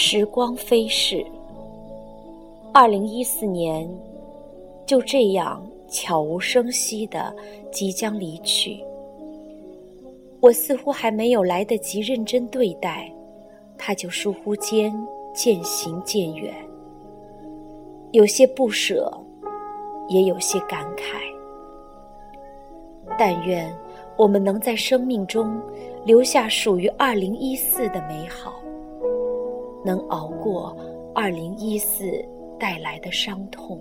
时光飞逝，二零一四年就这样悄无声息的即将离去。我似乎还没有来得及认真对待，他就疏忽间渐行渐远。有些不舍，也有些感慨。但愿我们能在生命中留下属于二零一四的美好。能熬过二零一四带来的伤痛，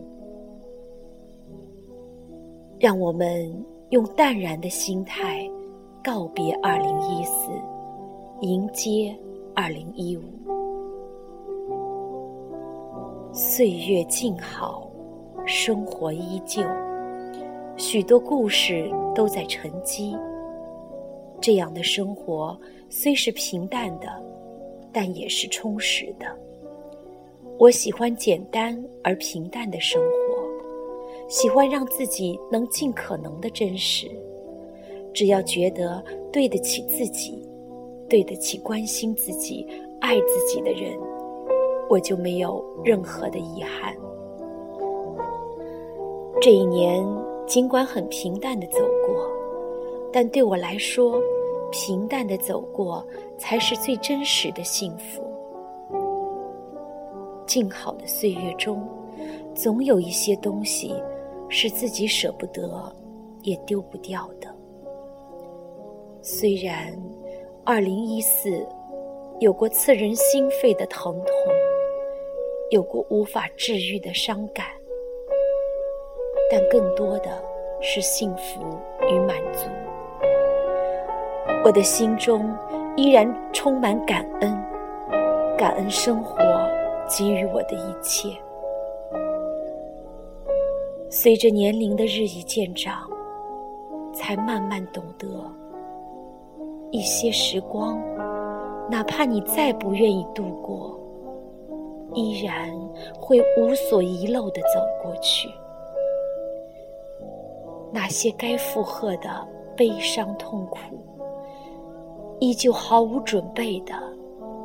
让我们用淡然的心态告别二零一四，迎接二零一五。岁月静好，生活依旧，许多故事都在沉积。这样的生活虽是平淡的。但也是充实的。我喜欢简单而平淡的生活，喜欢让自己能尽可能的真实。只要觉得对得起自己，对得起关心自己、爱自己的人，我就没有任何的遗憾。这一年尽管很平淡的走过，但对我来说。平淡的走过，才是最真实的幸福。静好的岁月中，总有一些东西是自己舍不得，也丢不掉的。虽然二零一四有过刺人心肺的疼痛，有过无法治愈的伤感，但更多的是幸福与满足。我的心中依然充满感恩，感恩生活给予我的一切。随着年龄的日益渐长，才慢慢懂得，一些时光，哪怕你再不愿意度过，依然会无所遗漏的走过去。那些该负荷的悲伤痛苦。依旧毫无准备的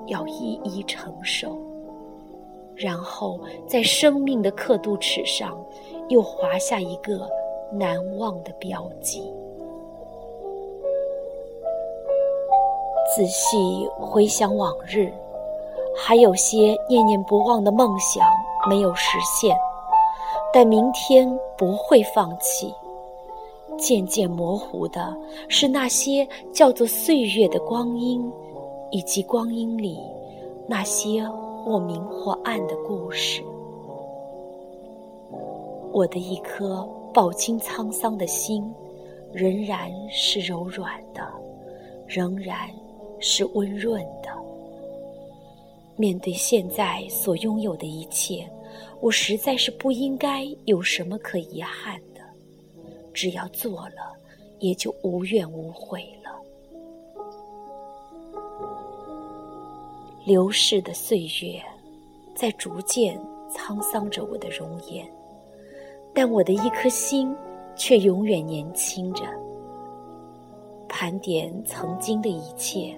要一一承受，然后在生命的刻度尺上又划下一个难忘的标记。仔细回想往日，还有些念念不忘的梦想没有实现，但明天不会放弃。渐渐模糊的是那些叫做岁月的光阴，以及光阴里那些或明或暗的故事。我的一颗饱经沧桑的心，仍然是柔软的，仍然是温润的。面对现在所拥有的一切，我实在是不应该有什么可遗憾。只要做了，也就无怨无悔了。流逝的岁月，在逐渐沧桑着我的容颜，但我的一颗心却永远年轻着。盘点曾经的一切，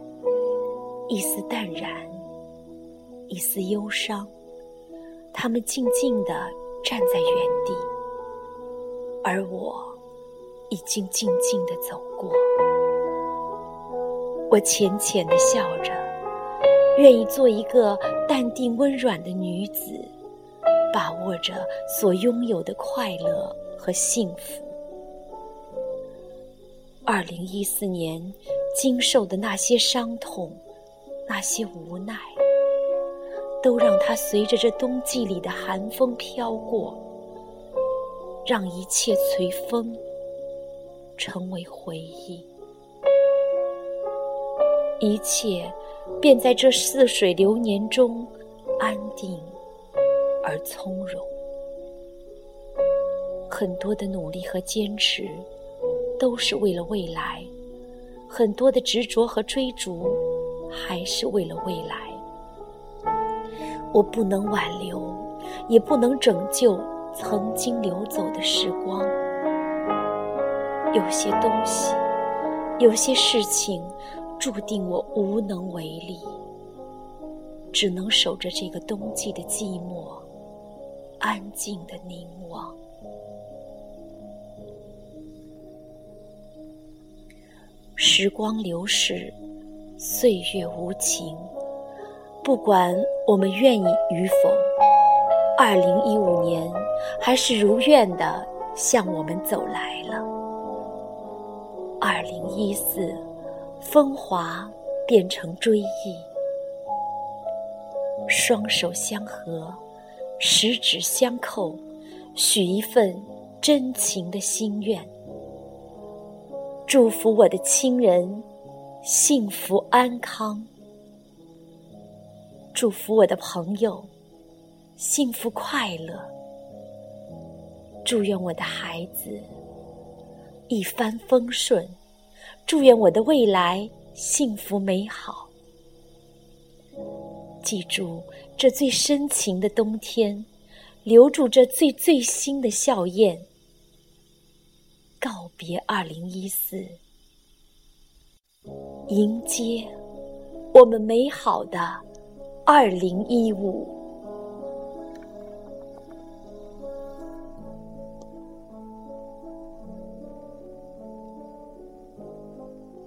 一丝淡然，一丝忧伤，他们静静地站在原地，而我。已经静静的走过，我浅浅的笑着，愿意做一个淡定温软的女子，把握着所拥有的快乐和幸福。二零一四年经受的那些伤痛，那些无奈，都让它随着这冬季里的寒风飘过，让一切随风。成为回忆，一切便在这似水流年中安定而从容。很多的努力和坚持，都是为了未来；很多的执着和追逐，还是为了未来。我不能挽留，也不能拯救曾经流走的时光。有些东西，有些事情，注定我无能为力。只能守着这个冬季的寂寞，安静的凝望。时光流逝，岁月无情。不管我们愿意与否，二零一五年还是如愿的向我们走来了。二零一四，风华变成追忆，双手相合，十指相扣，许一份真情的心愿。祝福我的亲人幸福安康。祝福我的朋友幸福快乐，祝愿我的孩子一帆风顺，祝愿我的未来幸福美好。记住这最深情的冬天，留住这最最新的笑靥，告别二零一四，迎接我们美好的。二零一五。